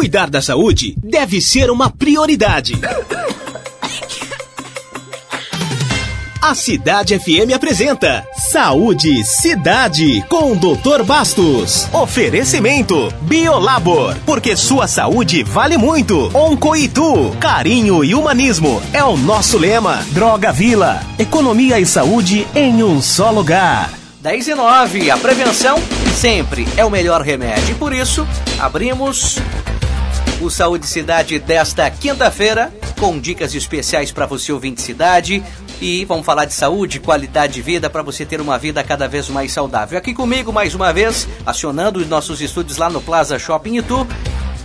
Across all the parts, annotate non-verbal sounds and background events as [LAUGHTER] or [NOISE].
Cuidar da saúde deve ser uma prioridade. A Cidade FM apresenta Saúde Cidade com o Dr. Bastos. Oferecimento Biolabor, porque sua saúde vale muito. Oncoitu, carinho e humanismo é o nosso lema. Droga Vila, economia e saúde em um só lugar. 10 e 9, a prevenção sempre é o melhor remédio. E por isso, abrimos o Saúde Cidade desta quinta-feira com dicas especiais para você ouvinte cidade e vamos falar de saúde, qualidade de vida para você ter uma vida cada vez mais saudável. Aqui comigo mais uma vez, acionando os nossos estúdios lá no Plaza Shopping Itu,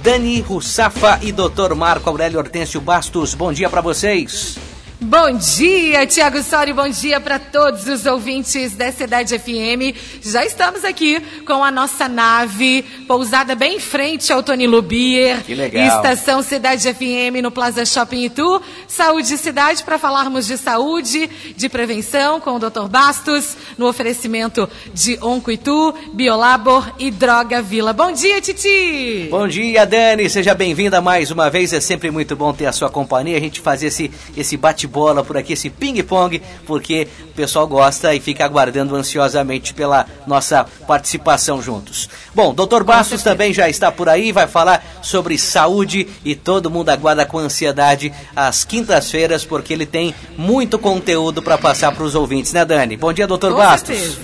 Dani Russafa e Dr. Marco Aurélio Hortêncio Bastos. Bom dia para vocês. Bom dia, Tiago Sori, bom dia para todos os ouvintes da Cidade FM. Já estamos aqui com a nossa nave pousada bem em frente ao Tony Lubier. Que legal. Estação Cidade FM no Plaza Shopping Itu. Saúde e Cidade para falarmos de saúde, de prevenção com o Dr. Bastos, no oferecimento de Onco Itu, Biolabor e Droga Vila. Bom dia, Titi! Bom dia, Dani. Seja bem-vinda mais uma vez. É sempre muito bom ter a sua companhia, a gente fazer esse, esse bate bola por aqui, esse ping-pong, porque o pessoal gosta e fica aguardando ansiosamente pela nossa participação juntos. Bom, doutor Bastos também já está por aí, vai falar sobre saúde e todo mundo aguarda com ansiedade às quintas-feiras, porque ele tem muito conteúdo para passar para os ouvintes, né, Dani? Bom dia, doutor Com Bastos. certeza.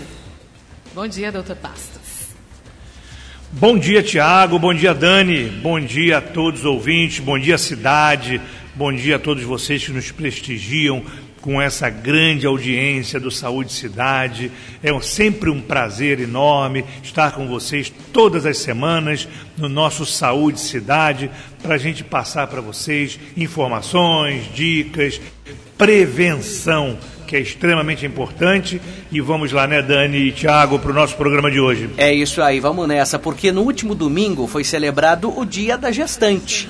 Bom dia, doutor Bastos. Bom dia, Tiago. Bom dia, Dani. Bom dia a todos os ouvintes. Bom dia, cidade. Bom dia a todos vocês que nos prestigiam com essa grande audiência do Saúde Cidade. É sempre um prazer enorme estar com vocês todas as semanas no nosso Saúde Cidade para a gente passar para vocês informações, dicas, prevenção, que é extremamente importante. E vamos lá, né, Dani e Tiago, para o nosso programa de hoje. É isso aí, vamos nessa, porque no último domingo foi celebrado o Dia da Gestante.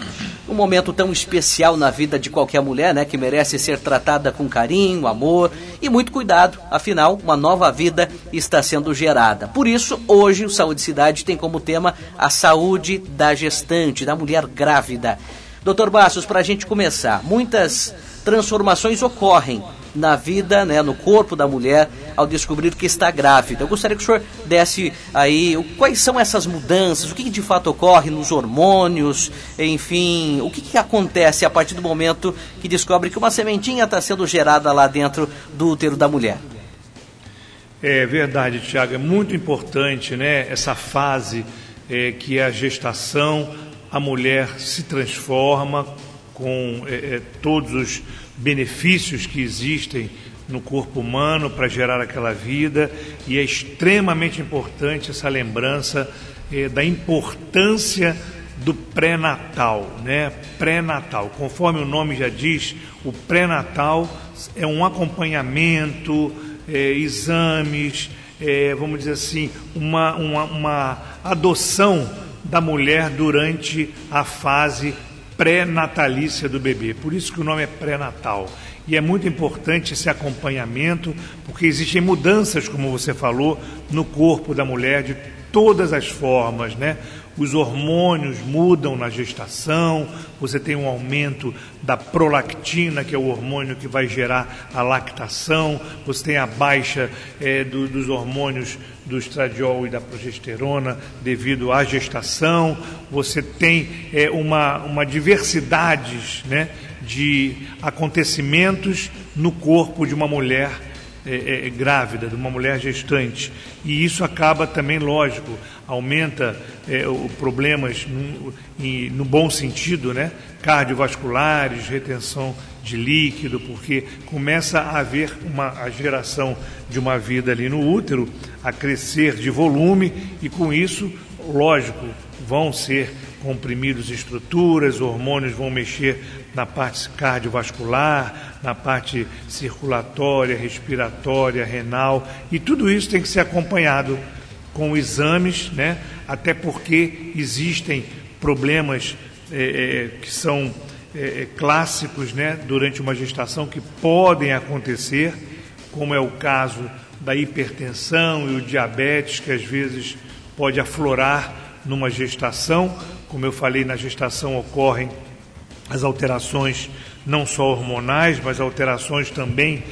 Um momento tão especial na vida de qualquer mulher, né, que merece ser tratada com carinho, amor e muito cuidado. Afinal, uma nova vida está sendo gerada. Por isso, hoje o Saúde Cidade tem como tema a saúde da gestante, da mulher grávida. Doutor Bastos, para a gente começar, muitas transformações ocorrem na vida, né, no corpo da mulher ao descobrir que está grávida. Eu gostaria que o senhor desse aí quais são essas mudanças, o que, que de fato ocorre nos hormônios, enfim, o que, que acontece a partir do momento que descobre que uma sementinha está sendo gerada lá dentro do útero da mulher. É verdade, Tiago. É muito importante né, essa fase é, que é a gestação, a mulher se transforma com é, é, todos os benefícios que existem no corpo humano para gerar aquela vida e é extremamente importante essa lembrança é, da importância do pré-natal, né? Pré-natal, conforme o nome já diz, o pré-natal é um acompanhamento, é, exames, é, vamos dizer assim, uma, uma, uma adoção da mulher durante a fase pré-natalícia do bebê. Por isso que o nome é pré-natal. E é muito importante esse acompanhamento, porque existem mudanças, como você falou, no corpo da mulher de todas as formas, né? Os hormônios mudam na gestação, você tem um aumento da prolactina, que é o hormônio que vai gerar a lactação, você tem a baixa eh, do- dos hormônios do estradiol e da progesterona devido à gestação, você tem eh, uma, uma diversidade né, de acontecimentos no corpo de uma mulher é, é, grávida, de uma mulher gestante. E isso acaba também, lógico, aumenta é, o problemas no, em- no bom sentido, né? cardiovasculares, retenção de líquido, porque começa a haver uma, a geração de uma vida ali no útero, a crescer de volume, e com isso, lógico, vão ser comprimidos estruturas, hormônios vão mexer na parte cardiovascular, na parte circulatória, respiratória, renal, e tudo isso tem que ser acompanhado com exames, né? até porque existem problemas eh, eh, que são eh, eh, clássicos né? durante uma gestação que podem acontecer, como é o caso da hipertensão e o diabetes, que às vezes pode aflorar numa gestação, como eu falei, na gestação ocorrem as alterações não só hormonais, mas alterações também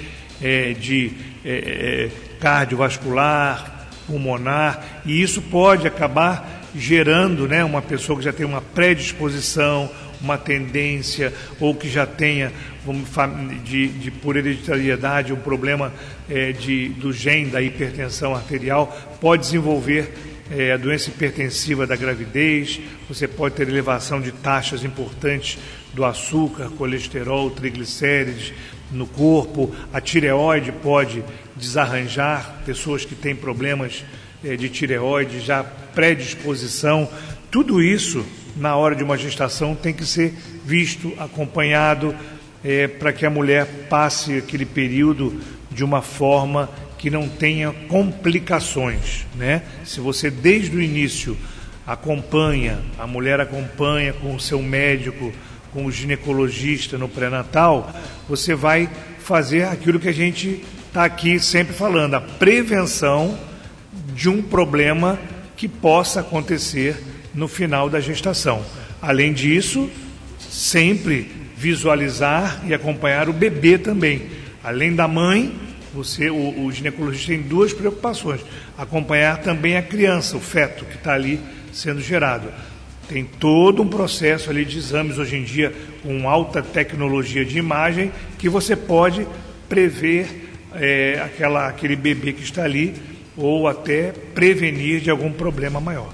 é, de é, cardiovascular, pulmonar, e isso pode acabar gerando né, uma pessoa que já tem uma predisposição, uma tendência, ou que já tenha de, de por hereditariedade um problema é, de, do gene da hipertensão arterial, pode desenvolver é, a doença hipertensiva da gravidez, você pode ter elevação de taxas importantes do açúcar, colesterol, triglicérides no corpo, a tireoide pode desarranjar, pessoas que têm problemas é, de tireoide, já predisposição, tudo isso na hora de uma gestação tem que ser visto, acompanhado, é, para que a mulher passe aquele período de uma forma que não tenha complicações, né? Se você desde o início acompanha, a mulher acompanha com o seu médico, com o ginecologista no pré-natal, você vai fazer aquilo que a gente está aqui sempre falando, a prevenção de um problema que possa acontecer no final da gestação. Além disso, sempre visualizar e acompanhar o bebê também. Além da mãe, você, o, o ginecologista tem duas preocupações: acompanhar também a criança, o feto que está ali sendo gerado. Tem todo um processo ali de exames hoje em dia com alta tecnologia de imagem que você pode prever é, aquela, aquele bebê que está ali ou até prevenir de algum problema maior.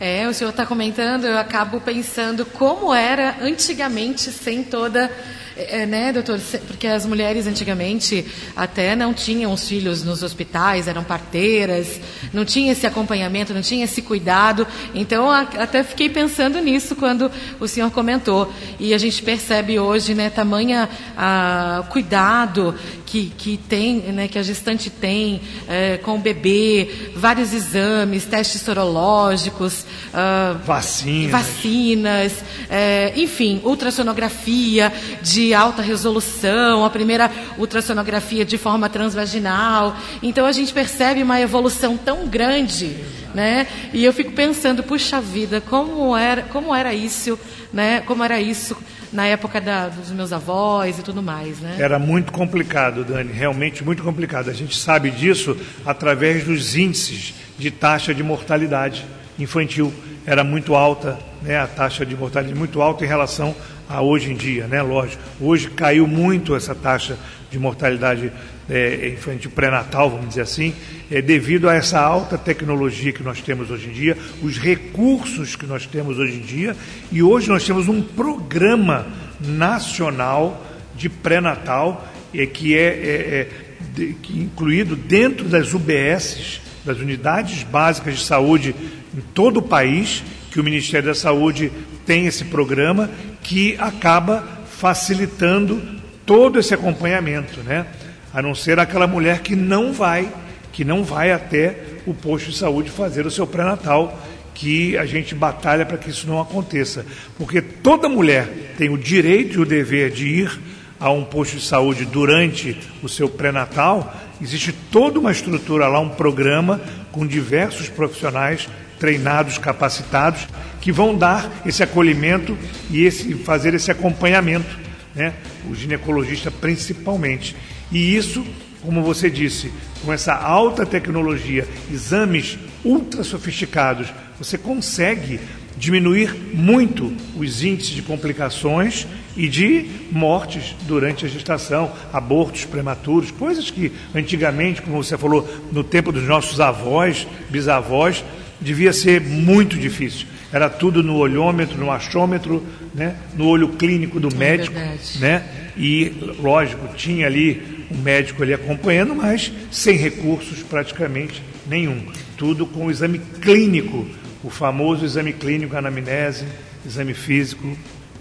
É, o senhor está comentando, eu acabo pensando como era antigamente sem toda é, é, né, doutor? Porque as mulheres antigamente até não tinham os filhos nos hospitais, eram parteiras, não tinha esse acompanhamento, não tinha esse cuidado. Então, a, até fiquei pensando nisso quando o senhor comentou. E a gente percebe hoje, né, tamanha a, cuidado que, que tem, né, que a gestante tem é, com o bebê, vários exames, testes sorológicos, uh, vacinas, vacinas é, enfim, ultrassonografia de alta resolução, a primeira ultrassonografia de forma transvaginal. Então a gente percebe uma evolução tão grande, né? E eu fico pensando, puxa vida, como era, como era isso, né? Como era isso na época da, dos meus avós e tudo mais, né? Era muito complicado, Dani, realmente muito complicado. A gente sabe disso através dos índices de taxa de mortalidade infantil. Era muito alta, né? A taxa de mortalidade muito alta em relação a hoje em dia, né? Lógico. Hoje caiu muito essa taxa de mortalidade é, infantil pré-natal, vamos dizer assim, é, devido a essa alta tecnologia que nós temos hoje em dia, os recursos que nós temos hoje em dia, e hoje nós temos um programa nacional de pré-natal é, que é, é, é de, que incluído dentro das UBSs, das unidades básicas de saúde em todo o país, que o Ministério da Saúde tem esse programa que acaba facilitando todo esse acompanhamento, né? A não ser aquela mulher que não vai, que não vai até o posto de saúde fazer o seu pré-natal, que a gente batalha para que isso não aconteça. Porque toda mulher tem o direito e o dever de ir a um posto de saúde durante o seu pré-natal. Existe toda uma estrutura lá, um programa com diversos profissionais treinados, capacitados, que vão dar esse acolhimento e esse, fazer esse acompanhamento, né? o ginecologista principalmente. E isso, como você disse, com essa alta tecnologia, exames ultra sofisticados, você consegue diminuir muito os índices de complicações e de mortes durante a gestação, abortos prematuros, coisas que antigamente, como você falou, no tempo dos nossos avós, bisavós, devia ser muito difícil. Era tudo no olhômetro, no achômetro, né? no olho clínico do é médico. né? E, lógico, tinha ali um médico ali acompanhando, mas sem recursos praticamente nenhum. Tudo com o exame clínico, o famoso exame clínico, anamnese, exame físico,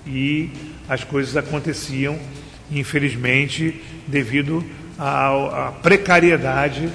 e as coisas aconteciam, infelizmente, devido à precariedade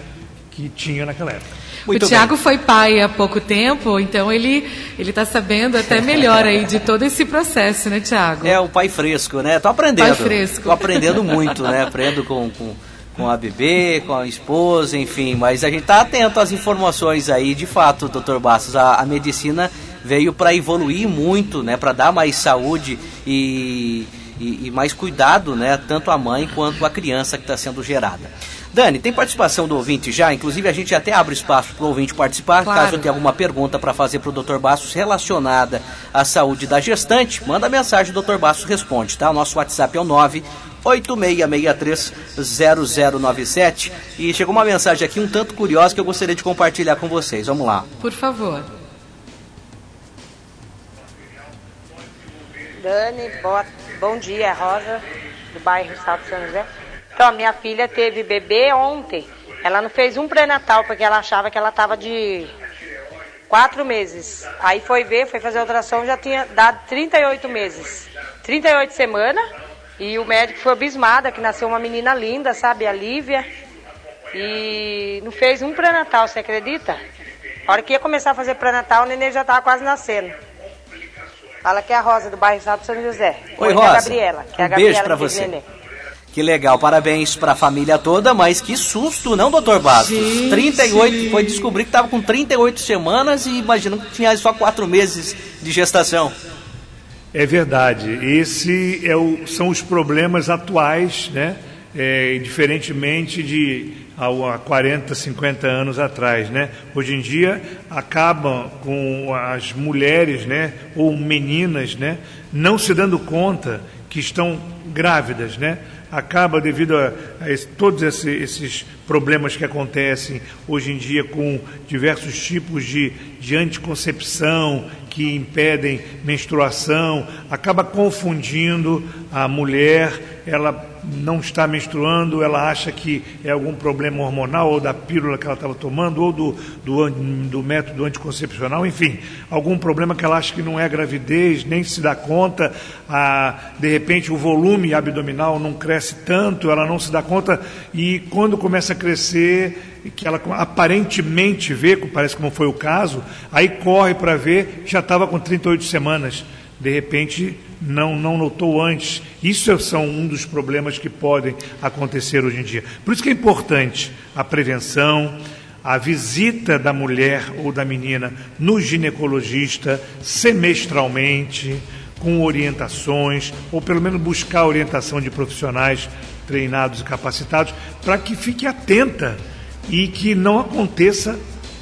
que tinha naquela época. Muito o Tiago foi pai há pouco tempo, então ele ele está sabendo até melhor aí de todo esse processo, né, Tiago? É, o pai fresco, né? Tô aprendendo. Pai fresco. Tô aprendendo muito, né? Aprendo com, com, com a bebê, com a esposa, enfim. Mas a gente está atento às informações aí, de fato, doutor Bastos. A, a medicina veio para evoluir muito, né, para dar mais saúde e, e, e, mais cuidado, né, tanto a mãe quanto a criança que está sendo gerada. Dani, tem participação do ouvinte já? Inclusive a gente até abre espaço para o ouvinte participar. Claro. Caso tenha alguma pergunta para fazer para o Dr. Bastos relacionada à saúde da gestante, manda mensagem, o Dr. Bastos responde, tá? O nosso WhatsApp é o 9 86630097 e chegou uma mensagem aqui um tanto curiosa que eu gostaria de compartilhar com vocês. Vamos lá. Por favor. Dani, boa, bom dia, Rosa, do bairro Salto São José. Então, minha filha teve bebê ontem. Ela não fez um pré-natal porque ela achava que ela estava de quatro meses. Aí foi ver, foi fazer a ultrassom, já tinha dado 38 meses. 38 semanas. E o médico foi abismado que nasceu uma menina linda, sabe? A Lívia. E não fez um pré-natal, você acredita? A hora que ia começar a fazer pré-natal, o neném já estava quase nascendo. Fala que é a Rosa do bairro São José. Oi, Rosa. É a Gabriela. Que é a Gabriela beijo para você. Neném. Que legal, parabéns para a família toda, mas que susto, não, doutor Bastos? Gente. 38, foi descobrir que estava com 38 semanas e imaginando que tinha só 4 meses de gestação. É verdade, esse é o, são os problemas atuais, né? É, diferentemente de há 40, 50 anos atrás, né? Hoje em dia acabam com as mulheres, né, ou meninas, né, não se dando conta que estão grávidas, né? Acaba devido a, a esse, todos esse, esses problemas que acontecem hoje em dia com diversos tipos de, de anticoncepção que impedem menstruação, acaba confundindo a mulher, ela não está menstruando, ela acha que é algum problema hormonal ou da pílula que ela estava tomando ou do, do, do, método anticoncepcional, enfim, algum problema que ela acha que não é gravidez, nem se dá conta, ah, de repente o volume abdominal não cresce tanto, ela não se dá conta e quando começa a crescer, que ela aparentemente vê, parece como foi o caso, aí corre para ver, já estava com 38 semanas de repente não, não notou antes. Isso são um dos problemas que podem acontecer hoje em dia. Por isso que é importante a prevenção, a visita da mulher ou da menina no ginecologista semestralmente, com orientações, ou pelo menos buscar orientação de profissionais treinados e capacitados, para que fique atenta e que não aconteça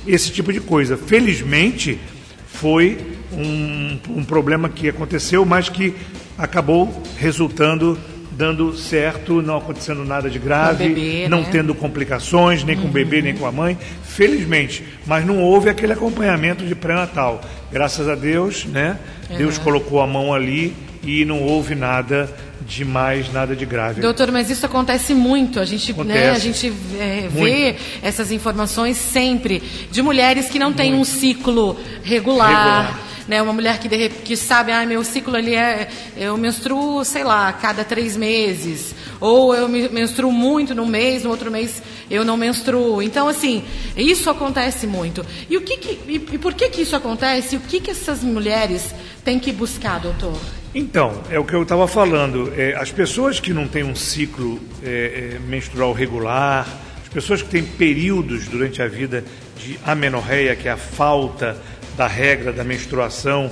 esse tipo de coisa. Felizmente, foi um, um problema que aconteceu, mas que acabou resultando dando certo, não acontecendo nada de grave, bebê, não né? tendo complicações, nem com o bebê, nem com a mãe, felizmente. Mas não houve aquele acompanhamento de pré-natal. Graças a Deus, né? Uhum. Deus colocou a mão ali e não houve nada de mais, nada de grave. Doutor, mas isso acontece muito. A gente, né, a gente é, vê essas informações sempre de mulheres que não têm um ciclo regular. regular né? Uma mulher que, de, que sabe, ah, meu ciclo ali é, eu menstruo, sei lá, cada três meses, ou eu menstruo muito num mês, no outro mês eu não menstruo. Então, assim, isso acontece muito. E o que, que e, e, por que que isso acontece? O que que essas mulheres têm que buscar, doutor? Então, é o que eu estava falando. É, as pessoas que não têm um ciclo é, é, menstrual regular, as pessoas que têm períodos durante a vida de amenorreia, que é a falta da regra da menstruação.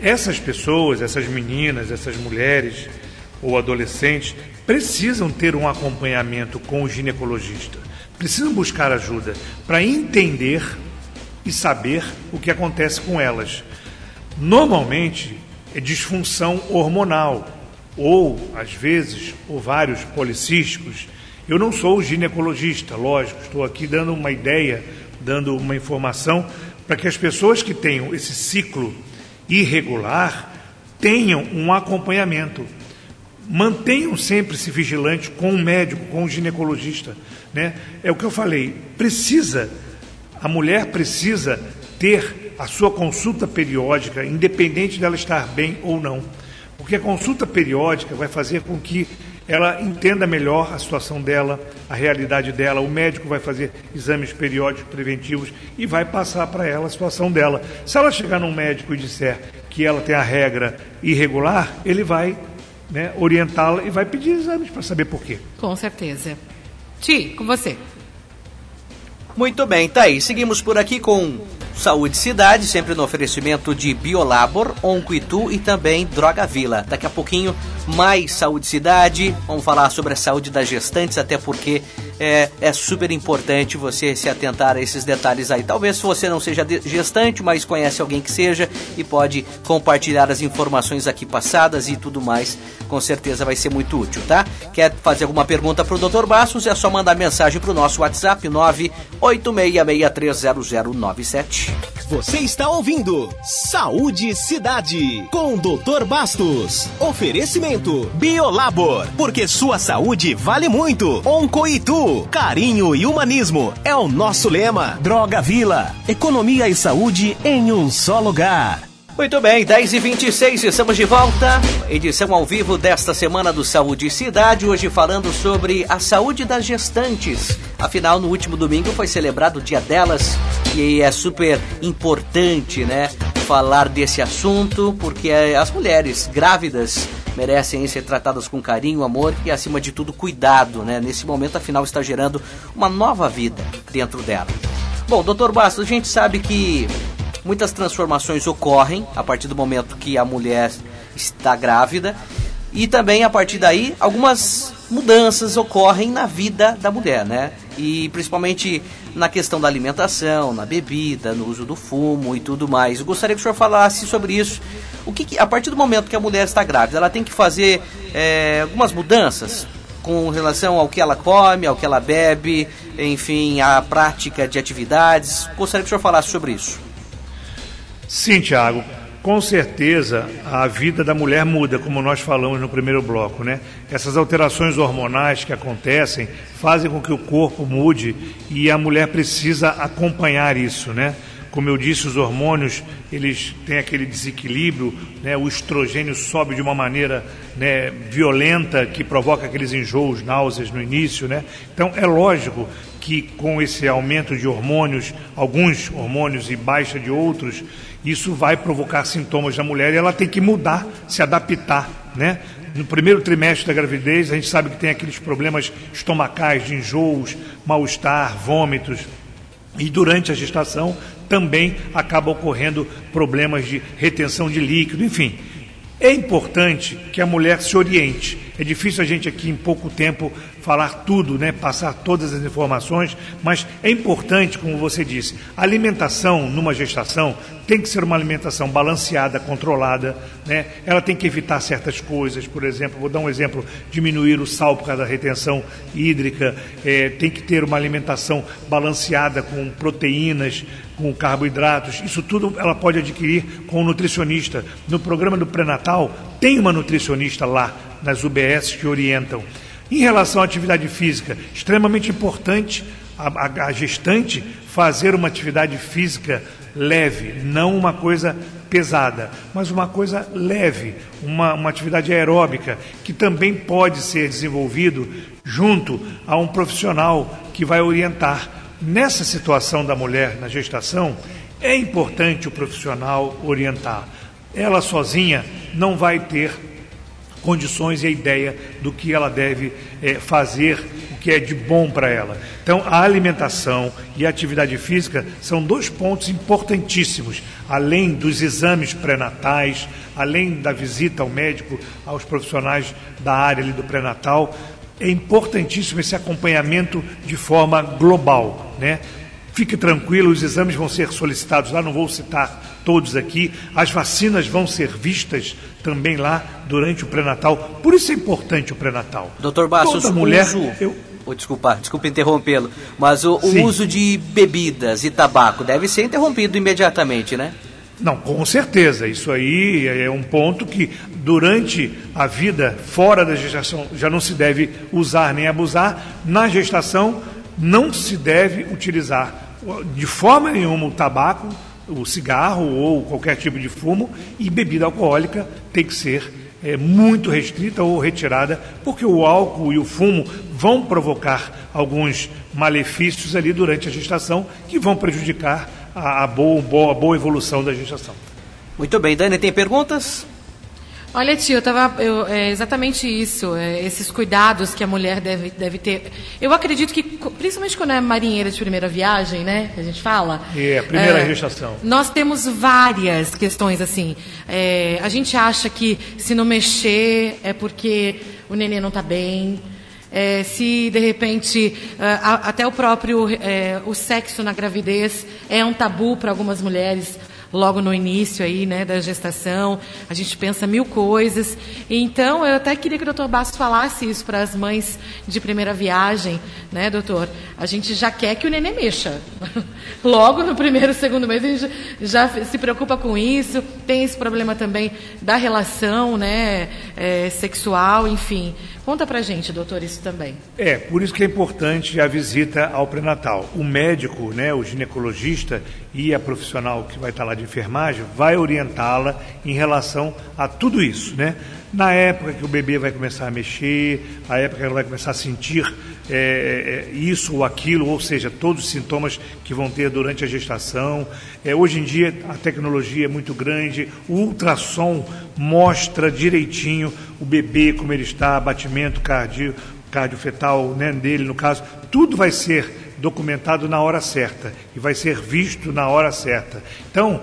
Essas pessoas, essas meninas, essas mulheres ou adolescentes precisam ter um acompanhamento com o ginecologista. Precisam buscar ajuda para entender e saber o que acontece com elas. Normalmente é disfunção hormonal ou, às vezes, ovários policísticos. Eu não sou ginecologista, lógico, estou aqui dando uma ideia, dando uma informação para que as pessoas que tenham esse ciclo irregular tenham um acompanhamento. Mantenham sempre se vigilante com o médico, com o ginecologista. Né? É o que eu falei, precisa, a mulher precisa ter a sua consulta periódica, independente dela estar bem ou não. Porque a consulta periódica vai fazer com que ela entenda melhor a situação dela, a realidade dela. O médico vai fazer exames periódicos preventivos e vai passar para ela a situação dela. Se ela chegar num médico e disser que ela tem a regra irregular, ele vai né, orientá-la e vai pedir exames para saber por quê. Com certeza. Ti, com você. Muito bem, tá aí. Seguimos por aqui com Saúde Cidade, sempre no oferecimento de Biolabor, Oncoitu e também Droga Vila. Daqui a pouquinho, mais Saúde Cidade. Vamos falar sobre a saúde das gestantes, até porque é, é super importante você se atentar a esses detalhes aí. Talvez você não seja gestante, mas conhece alguém que seja e pode compartilhar as informações aqui passadas e tudo mais. Com certeza vai ser muito útil, tá? Quer fazer alguma pergunta para o Dr. Bastos? É só mandar mensagem para o nosso WhatsApp 986630097. Você está ouvindo Saúde Cidade com Dr. Bastos. Oferecimento Biolabor, porque sua saúde vale muito. Oncoitu, carinho e humanismo é o nosso lema. Droga Vila, economia e saúde em um só lugar. Muito bem, 10 e 26 estamos de volta. Edição ao vivo desta semana do Saúde e Cidade, hoje falando sobre a saúde das gestantes. Afinal, no último domingo foi celebrado o Dia delas e é super importante, né, falar desse assunto, porque as mulheres grávidas merecem ser tratadas com carinho, amor e, acima de tudo, cuidado, né? Nesse momento, afinal, está gerando uma nova vida dentro dela. Bom, doutor Bastos, a gente sabe que Muitas transformações ocorrem a partir do momento que a mulher está grávida e também a partir daí algumas mudanças ocorrem na vida da mulher, né? E principalmente na questão da alimentação, na bebida, no uso do fumo e tudo mais. Eu gostaria que o senhor falasse sobre isso. O que, que a partir do momento que a mulher está grávida, ela tem que fazer é, algumas mudanças com relação ao que ela come, ao que ela bebe, enfim, a prática de atividades. Gostaria que o senhor falasse sobre isso. Sim, Tiago. Com certeza a vida da mulher muda, como nós falamos no primeiro bloco, né? Essas alterações hormonais que acontecem fazem com que o corpo mude e a mulher precisa acompanhar isso, né? Como eu disse, os hormônios eles têm aquele desequilíbrio, né? o estrogênio sobe de uma maneira né, violenta que provoca aqueles enjoos, náuseas no início. Né? Então é lógico que com esse aumento de hormônios, alguns hormônios e baixa de outros, isso vai provocar sintomas na mulher e ela tem que mudar, se adaptar, né? No primeiro trimestre da gravidez, a gente sabe que tem aqueles problemas estomacais, de enjoos, mal-estar, vômitos. E durante a gestação também acaba ocorrendo problemas de retenção de líquido, enfim. É importante que a mulher se oriente. É difícil a gente aqui em pouco tempo falar tudo, né, passar todas as informações, mas é importante, como você disse, a alimentação numa gestação tem que ser uma alimentação balanceada, controlada, né? Ela tem que evitar certas coisas, por exemplo, vou dar um exemplo, diminuir o sal por causa da retenção hídrica, é, tem que ter uma alimentação balanceada com proteínas, com carboidratos, isso tudo ela pode adquirir com um nutricionista. No programa do pré-natal tem uma nutricionista lá nas UBS que orientam. Em relação à atividade física, extremamente importante a, a, a gestante fazer uma atividade física leve, não uma coisa pesada, mas uma coisa leve, uma, uma atividade aeróbica, que também pode ser desenvolvido junto a um profissional que vai orientar. Nessa situação da mulher na gestação, é importante o profissional orientar. Ela sozinha não vai ter condições e a ideia do que ela deve é, fazer, o que é de bom para ela. Então, a alimentação e a atividade física são dois pontos importantíssimos, além dos exames pré-natais, além da visita ao médico, aos profissionais da área ali do pré-natal. É importantíssimo esse acompanhamento de forma global, né? Fique tranquilo, os exames vão ser solicitados lá, não vou citar todos aqui. As vacinas vão ser vistas também lá durante o pré-natal. Por isso é importante o pré-natal. Doutor Bastos, Toda mulher, uso... eu... Oh, desculpa, desculpa interrompê-lo, mas o, o uso de bebidas e tabaco deve ser interrompido imediatamente, né? Não, com certeza. Isso aí é um ponto que durante a vida fora da gestação já não se deve usar nem abusar. Na gestação não se deve utilizar de forma nenhuma o tabaco, o cigarro ou qualquer tipo de fumo e bebida alcoólica tem que ser é, muito restrita ou retirada, porque o álcool e o fumo vão provocar alguns malefícios ali durante a gestação que vão prejudicar a, a boa, boa, boa evolução da gestação. Muito bem, Dani, tem perguntas? Olha, tio, eu tava, eu, é exatamente isso, é, esses cuidados que a mulher deve, deve ter. Eu acredito que, principalmente quando é marinheira de primeira viagem, né, que a gente fala. É, primeira é, gestação. Nós temos várias questões assim. É, a gente acha que se não mexer é porque o neném não está bem. É, se de repente a, até o próprio é, o sexo na gravidez é um tabu para algumas mulheres logo no início aí, né, da gestação. A gente pensa mil coisas. Então, eu até queria que o doutor Bastos falasse isso para as mães de primeira viagem, né, doutor? A gente já quer que o neném mexa. [LAUGHS] logo no primeiro, segundo mês, a gente já se preocupa com isso. Tem esse problema também da relação, né, é, sexual, enfim. Conta pra gente, doutor, isso também. É, por isso que é importante a visita ao pré-natal. O médico, né, o ginecologista e a profissional que vai estar lá de enfermagem vai orientá-la em relação a tudo isso, né? Na época que o bebê vai começar a mexer, a época que ela vai começar a sentir é, é, isso ou aquilo, ou seja, todos os sintomas que vão ter durante a gestação. É, hoje em dia a tecnologia é muito grande, o ultrassom mostra direitinho o bebê, como ele está, batimento cardio, cardiofetal né, dele, no caso, tudo vai ser documentado na hora certa e vai ser visto na hora certa. Então,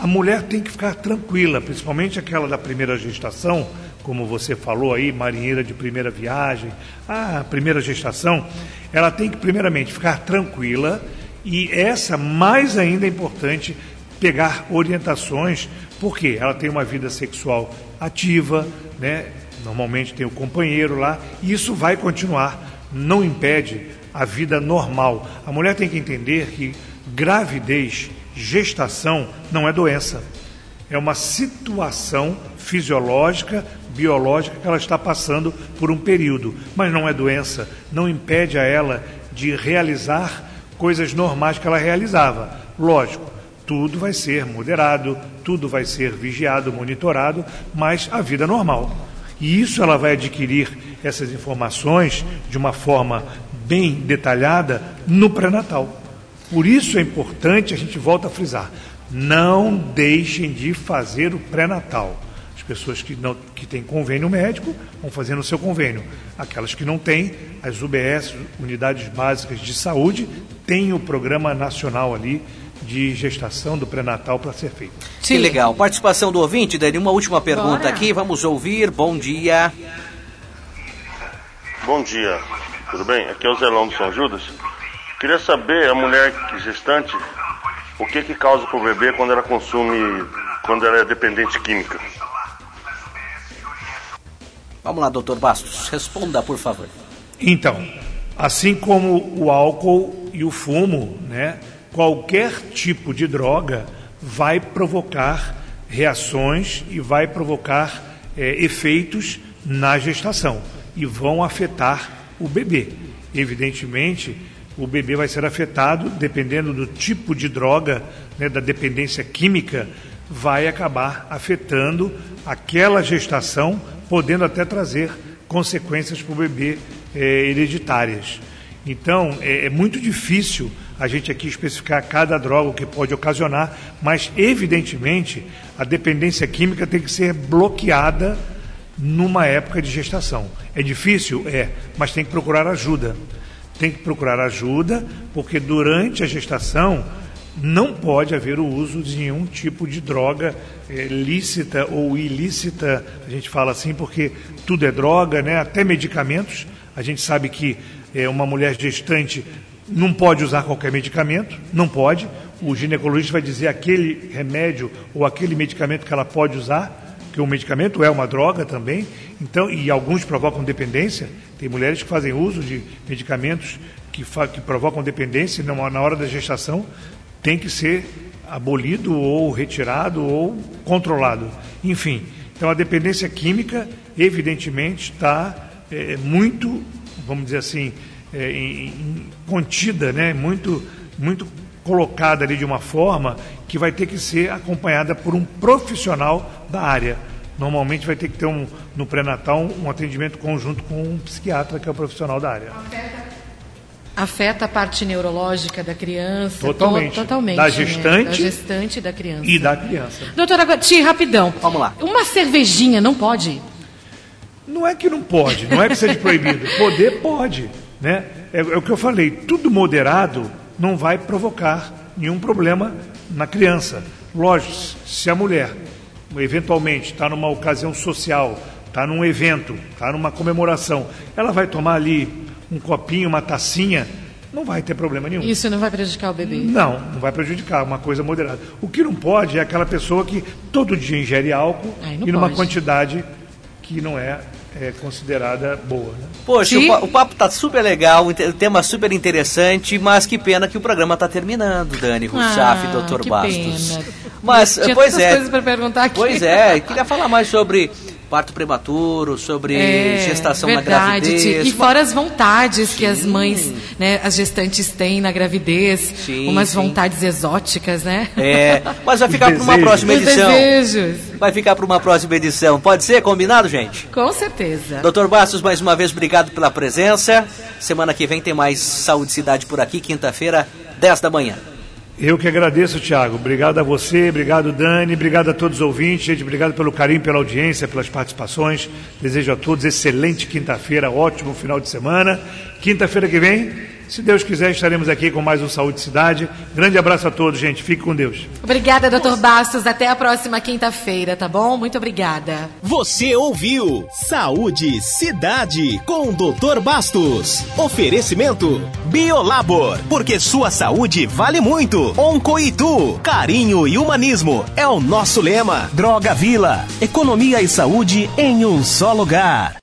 a mulher tem que ficar tranquila, principalmente aquela da primeira gestação, como você falou aí, marinheira de primeira viagem, a primeira gestação, ela tem que primeiramente ficar tranquila e essa mais ainda é importante pegar orientações, porque ela tem uma vida sexual ativa, né? Normalmente tem o companheiro lá, e isso vai continuar, não impede a vida normal. A mulher tem que entender que gravidez, gestação não é doença. É uma situação fisiológica biológica que ela está passando por um período, mas não é doença, não impede a ela de realizar coisas normais que ela realizava. Lógico, tudo vai ser moderado, tudo vai ser vigiado, monitorado, mas a vida é normal. E isso ela vai adquirir essas informações de uma forma bem detalhada no pré-natal. Por isso é importante, a gente volta a frisar, não deixem de fazer o pré-natal pessoas que, não, que têm convênio médico vão fazendo o seu convênio. Aquelas que não têm, as UBS, Unidades Básicas de Saúde, têm o programa nacional ali de gestação do pré-natal para ser feito. Sim, que legal. Participação do ouvinte, Dani, uma última pergunta Bora. aqui, vamos ouvir. Bom dia. Bom dia, tudo bem? Aqui é o Zelão do São Judas. Queria saber, a mulher gestante, o que que causa para o bebê quando ela consome, quando ela é dependente química? Vamos lá, doutor Bastos, responda, por favor. Então, assim como o álcool e o fumo, né, qualquer tipo de droga vai provocar reações e vai provocar é, efeitos na gestação e vão afetar o bebê. Evidentemente, o bebê vai ser afetado, dependendo do tipo de droga, né, da dependência química, vai acabar afetando aquela gestação podendo até trazer consequências para o bebê é, hereditárias. Então, é, é, muito difícil a gente aqui especificar cada droga que pode ocasionar, mas, evidentemente, a dependência química tem que ser bloqueada numa época de gestação. É difícil? É, mas tem que procurar ajuda. Tem que procurar ajuda, porque durante a gestação não pode haver o uso de nenhum tipo de droga é, lícita ou ilícita, a gente fala assim porque tudo é droga, né? até medicamentos. A gente sabe que é, uma mulher gestante não pode usar qualquer medicamento, não pode. O ginecologista vai dizer aquele remédio ou aquele medicamento que ela pode usar, que o medicamento é uma droga também. Então, e alguns provocam dependência. Tem mulheres que fazem uso de medicamentos que, que provocam dependência na hora da gestação tem que ser abolido ou retirado ou controlado. Enfim, então a dependência química, evidentemente, está é, muito, vamos dizer assim, é, em, em, contida, né? muito, muito colocada ali de uma forma que vai ter que ser acompanhada por um profissional da área. Normalmente vai ter que ter um, no pré-natal um atendimento conjunto com um psiquiatra, que é o profissional da área. Afeta a parte neurológica da criança. Totalmente. To totalmente. Da né? gestante Da gestante e da criança. E da criança. Doutora Guati, rapidão. Vamos lá. Uma cervejinha não pode? Não é que não pode, não é que seja proibido. [LAUGHS] Poder pode. Né? É, é o que eu falei, tudo moderado não vai provocar nenhum problema na criança. Lógico, se a mulher eventualmente está numa ocasião social, está num evento, está numa comemoração, ela vai tomar ali um copinho, uma tacinha, não vai ter problema nenhum. Isso não vai prejudicar o bebê? Não, não vai prejudicar, uma coisa moderada. O que não pode é aquela pessoa que todo dia ingere álcool Ai, e numa pode. quantidade que não é, é considerada boa. Né? Poxa, o, pa- o papo tá super legal, o tema super interessante, mas que pena que o programa tá terminando, Dani Rousseff e Ah, Dr. que Bastos. pena. Mas, Tinha pois é. coisas pra perguntar aqui. Pois é, queria falar mais sobre parto prematuro, sobre É, gestação na verdade, gravidez. E fora as vontades que as mães, né, as gestantes têm na gravidez, Sim, umas sim. vontades exóticas, né? É, mas vai ficar para uma próxima Os edição. desejos. Vai ficar para uma próxima edição. Pode ser? Combinado, gente? Com certeza. Doutor Bastos, mais uma vez, obrigado pela presença. Semana que vem tem mais Saúde e Cidade por aqui, quinta-feira, 10 da manhã. Eu que agradeço, Tiago. Obrigado a você, obrigado, Dani, obrigado a todos os ouvintes, gente, obrigado pelo carinho, pela audiência, pelas participações. Desejo a todos excelente quinta-feira, ótimo final de semana. Quinta-feira que vem, se Deus quiser, estaremos aqui com mais um Saúde e Cidade. Grande abraço a todos, gente. Fique com Deus. Obrigada, doutor Bastos. Até a próxima quinta-feira, tá bom? Muito obrigada. Você ouviu Saúde Cidade com o Dr. Bastos. Oferecimento Biolabor, porque sua saúde vale muito. Oncoitu, carinho e humanismo é o nosso lema. Droga Vila, economia e saúde em um só lugar.